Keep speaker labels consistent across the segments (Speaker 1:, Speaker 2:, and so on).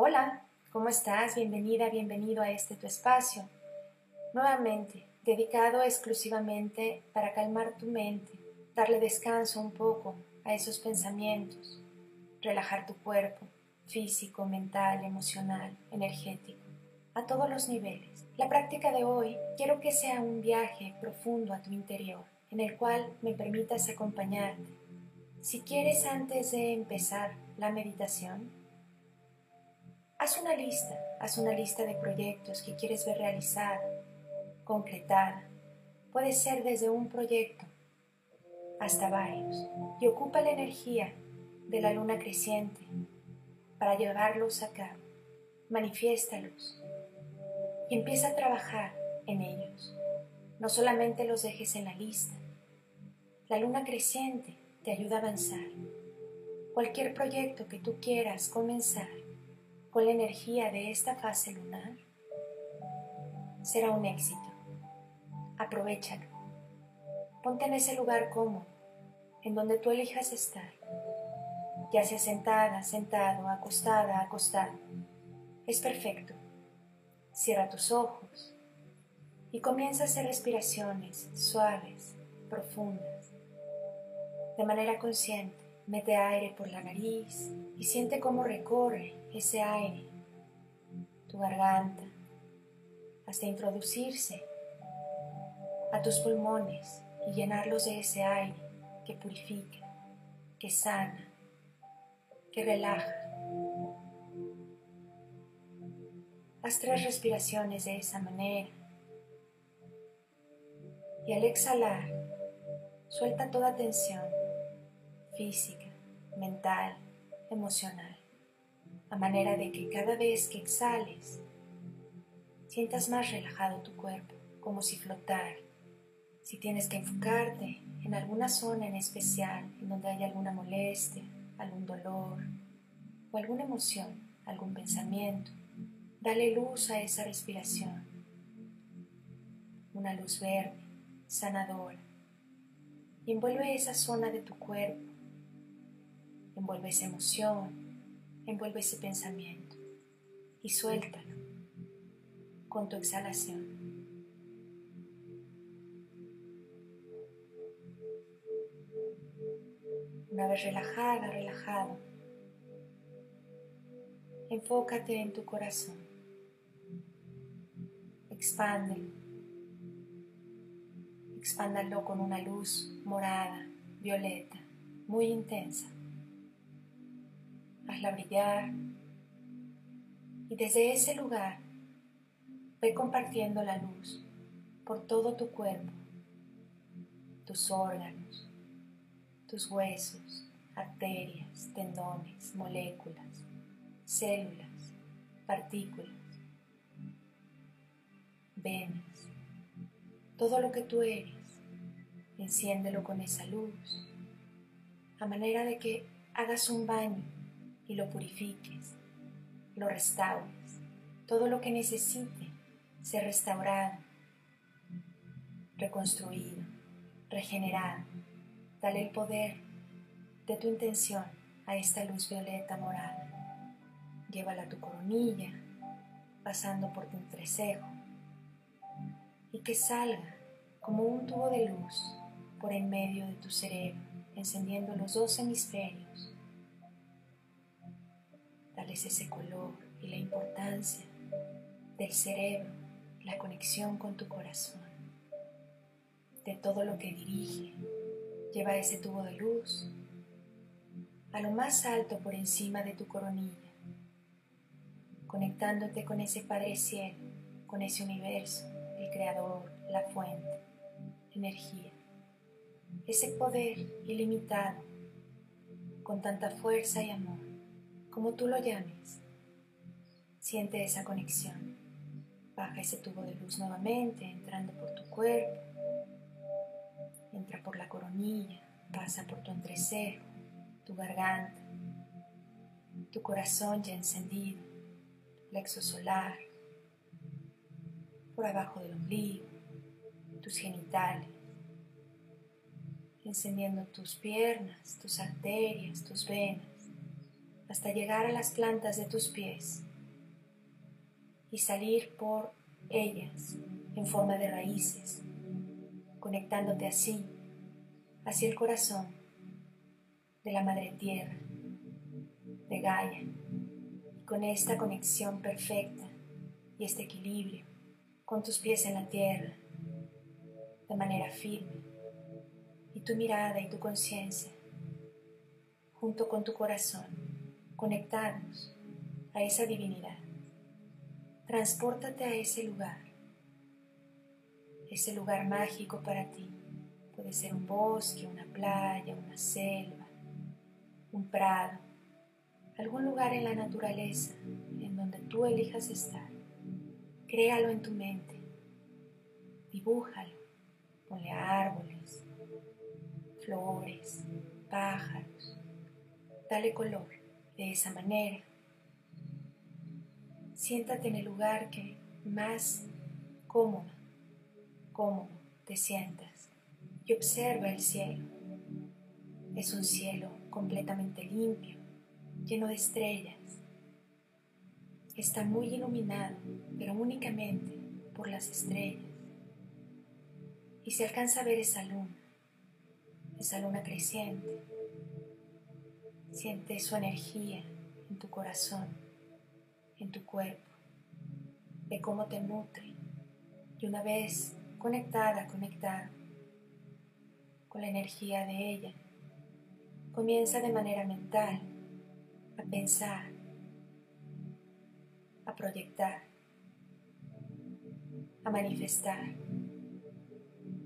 Speaker 1: Hola, ¿cómo estás? Bienvenida, bienvenido a este tu espacio. Nuevamente, dedicado exclusivamente para calmar tu mente, darle descanso un poco a esos pensamientos, relajar tu cuerpo, físico, mental, emocional, energético, a todos los niveles. La práctica de hoy quiero que sea un viaje profundo a tu interior, en el cual me permitas acompañarte. Si quieres antes de empezar la meditación, haz una lista, haz una lista de proyectos que quieres ver realizada, concretada. Puede ser desde un proyecto hasta varios y ocupa la energía de la luna creciente para llevarlos a cabo. Manifiéstalos y empieza a trabajar en ellos. No solamente los dejes en la lista. La luna creciente te ayuda a avanzar. Cualquier proyecto que tú quieras comenzar la energía de esta fase lunar será un éxito. Aprovechalo. Ponte en ese lugar cómodo, en donde tú elijas estar, ya sea sentada, sentado, acostada, acostado. Es perfecto. Cierra tus ojos y comienza a hacer respiraciones suaves, profundas. De manera consciente, mete aire por la nariz y siente cómo recorre ese aire tu garganta hasta introducirse a tus pulmones y llenarlos de ese aire que purifica, que sana, que relaja. Haz tres respiraciones de esa manera y al exhalar suelta toda tensión física, mental, emocional, a manera de que cada vez que exhales sientas más relajado tu cuerpo, como si flotara si tienes que enfocarte en alguna zona en especial, en donde hay alguna molestia, algún dolor o alguna emoción, algún pensamiento, dale luz a esa respiración. Una luz verde, sanadora. Y envuelve esa zona de tu cuerpo. Envuelve esa emoción, envuelve ese pensamiento y suéltalo con tu exhalación. Una vez relajada, relajado, enfócate en tu corazón. Expándelo. Expándalo con una luz morada, violeta, muy intensa. Hazla brillar. Y desde ese lugar ve compartiendo la luz por todo tu cuerpo, tus órganos, tus huesos, arterias, tendones, moléculas, células, partículas, venas, todo lo que tú eres, enciéndelo con esa luz, a manera de que hagas un baño y lo purifiques, lo restaures, todo lo que necesite ser restaurado, reconstruido, regenerado Dale el poder de tu intención a esta luz violeta morada. Llévala a tu coronilla, pasando por tu entrecejo, y que salga como un tubo de luz por en medio de tu cerebro, encendiendo los dos hemisferios. Dales ese color y la importancia del cerebro, la conexión con tu corazón, de todo lo que dirige, Lleva ese tubo de luz a lo más alto por encima de tu coronilla, conectándote con ese Padre Cielo, con ese universo, el Creador, la fuente, energía, ese poder ilimitado, con tanta fuerza y amor, como tú lo llames. Siente esa conexión. Baja ese tubo de luz nuevamente, entrando por tu cuerpo, entra por la coronilla, pasa por tu entrecejo, tu garganta, tu corazón ya encendido, plexo solar, por abajo del ombligo, tus genitales, encendiendo tus piernas, tus arterias, tus venas, hasta llegar a las plantas de tus pies, y salir por ellas en forma de raíces, conectándote así hacia el corazón de la Madre Tierra, de Gaia, y con esta conexión perfecta y este equilibrio, con tus pies en la tierra, de manera firme, y tu mirada y tu conciencia, junto con tu corazón, conectados a esa divinidad. Transpórtate a ese lugar, ese lugar mágico para ti. Puede ser un bosque, una playa, una selva, un prado, algún lugar en la naturaleza en donde tú elijas estar. Créalo en tu mente, dibújalo, ponle árboles, flores, pájaros, dale color de esa manera Siéntate en el lugar que más cómodo, cómodo te sientas y observa el cielo. Es un cielo completamente limpio, lleno de estrellas. Está muy iluminado, pero únicamente por las estrellas. Y se alcanza a ver esa luna, esa luna creciente. Siente su energía en tu corazón en tu cuerpo, de cómo te nutre. Y una vez conectada, conectada con la energía de ella, comienza de manera mental a pensar, a proyectar, a manifestar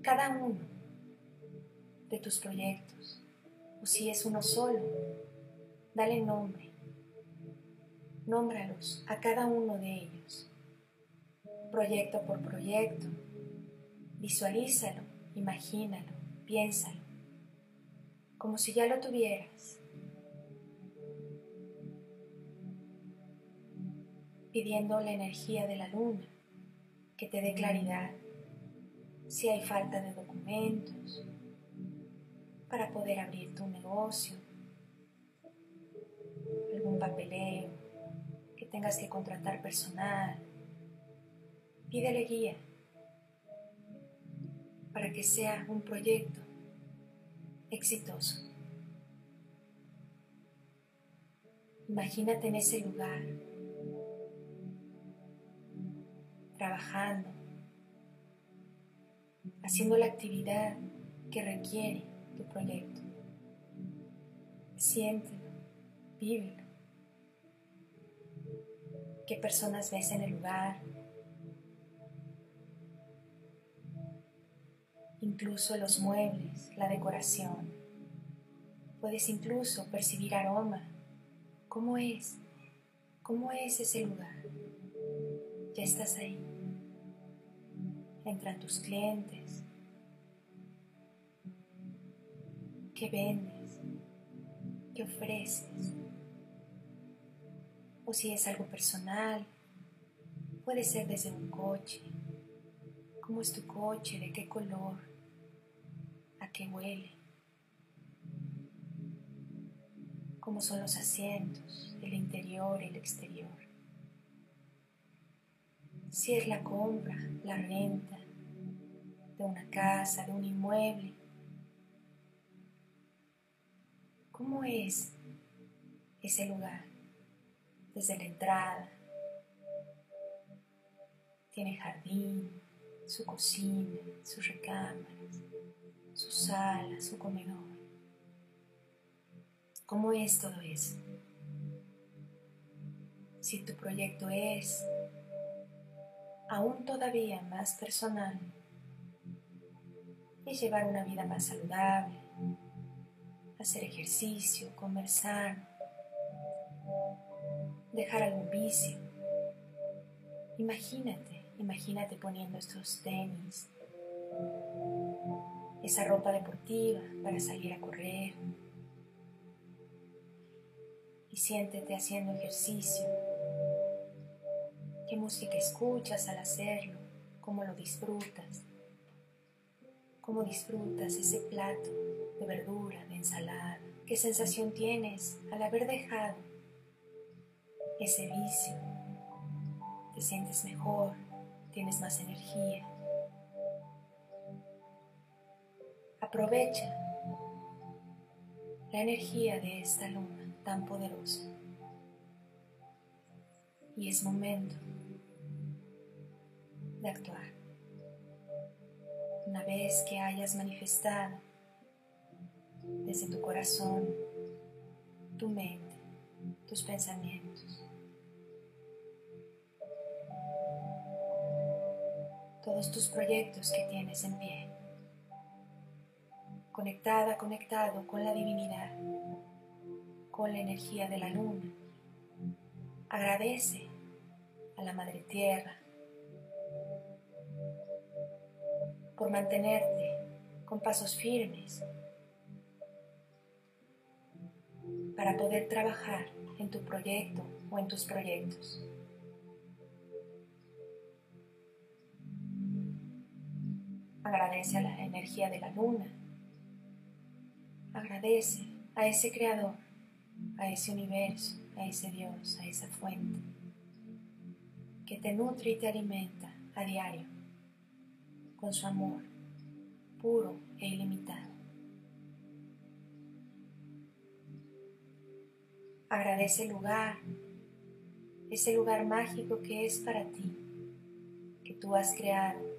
Speaker 1: cada uno de tus proyectos, o si es uno solo, dale nombre. Nómbralos a cada uno de ellos, proyecto por proyecto. Visualízalo, imagínalo, piénsalo, como si ya lo tuvieras. Pidiendo la energía de la luna que te dé claridad. Si hay falta de documentos. Para poder abrir tu negocio, papeleo, tengas que contratar personal, pídele guía para que sea un proyecto exitoso. Imagínate en ese lugar, trabajando, haciendo la actividad que requiere tu proyecto. Siéntelo, vívelo qué personas ves en el lugar, incluso los muebles, la decoración. Puedes incluso percibir aroma. ¿Cómo es? ¿Cómo es ese lugar? Ya estás ahí. Entran tus clientes. ¿Qué vendes? ¿Qué ofreces? O si es algo personal, puede ser desde un coche. ¿Cómo es tu coche? ¿De qué color? ¿A qué huele? ¿Cómo son los asientos, el interior, el exterior? Si es la compra, la renta de una casa, de un inmueble. ¿Cómo es ese lugar? Desde la entrada. Tiene jardín, su cocina, sus recámaras, su sala, su comedor. ¿Cómo es todo eso? Si tu proyecto es aún todavía más personal, es llevar una vida más saludable, hacer ejercicio, conversar, dejar algún vicio. Imagínate, imagínate poniendo estos tenis, esa ropa deportiva para salir a correr. Y siéntete haciendo ejercicio. ¿Qué música escuchas al hacerlo? ¿Cómo lo disfrutas? ¿Cómo disfrutas ese plato de verdura, de ensalada? ¿Qué sensación tienes al haber dejado ese vicio te sientes mejor, tienes más energía. Aprovecha la energía de esta luna tan poderosa. Y es momento de actuar. Una vez que hayas manifestado desde tu corazón, tu mente, tus pensamientos, tus proyectos que tienes en pie, conectada, conectado con la divinidad, con la energía de la luna. Agradece a la Madre Tierra por mantenerte con pasos firmes para poder trabajar en tu proyecto o en tus proyectos. Agradece a la energía de la luna. Agradece a ese creador, a ese universo, a ese Dios, a esa fuente que te nutre y te alimenta a diario con su amor puro e ilimitado. Agradece el lugar, ese lugar mágico que es para ti, que tú has creado.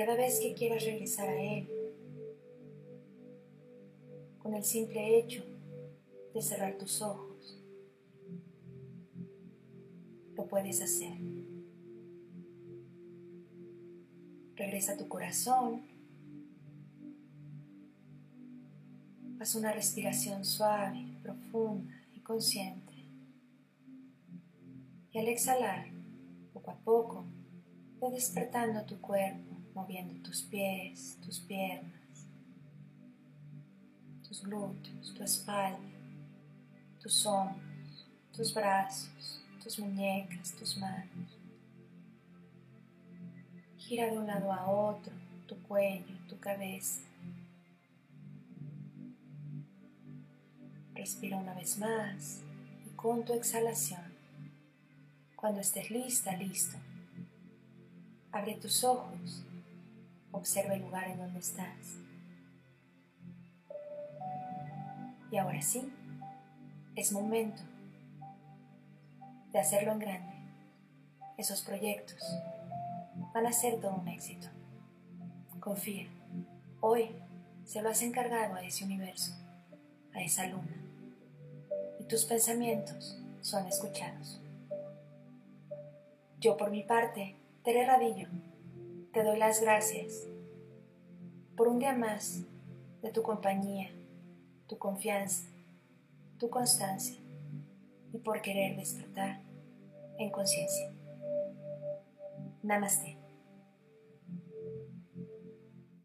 Speaker 1: Cada vez que quieras regresar a él, con el simple hecho de cerrar tus ojos, lo puedes hacer. Regresa a tu corazón. Haz una respiración suave, profunda y consciente. Y al exhalar, poco a poco, ve despertando tu cuerpo, moviendo tus pies, tus piernas, tus glúteos, tu espalda, tus hombros, tus brazos, tus muñecas, tus manos. Gira de un lado a otro tu cuello, tu cabeza. Respira una vez más y con tu exhalación, cuando estés lista, listo, abre tus ojos, observa el lugar en donde estás. Y ahora sí, es momento de hacerlo en grande, esos proyectos van a ser todo un éxito. Confía. Hoy se lo has encargado a ese universo, a esa luna. Y tus pensamientos son escuchados. Yo por mi parte, Tere Radillo, te doy las gracias por un día más de tu compañía, tu confianza, tu constancia y por querer despertar en conciencia. Namaste.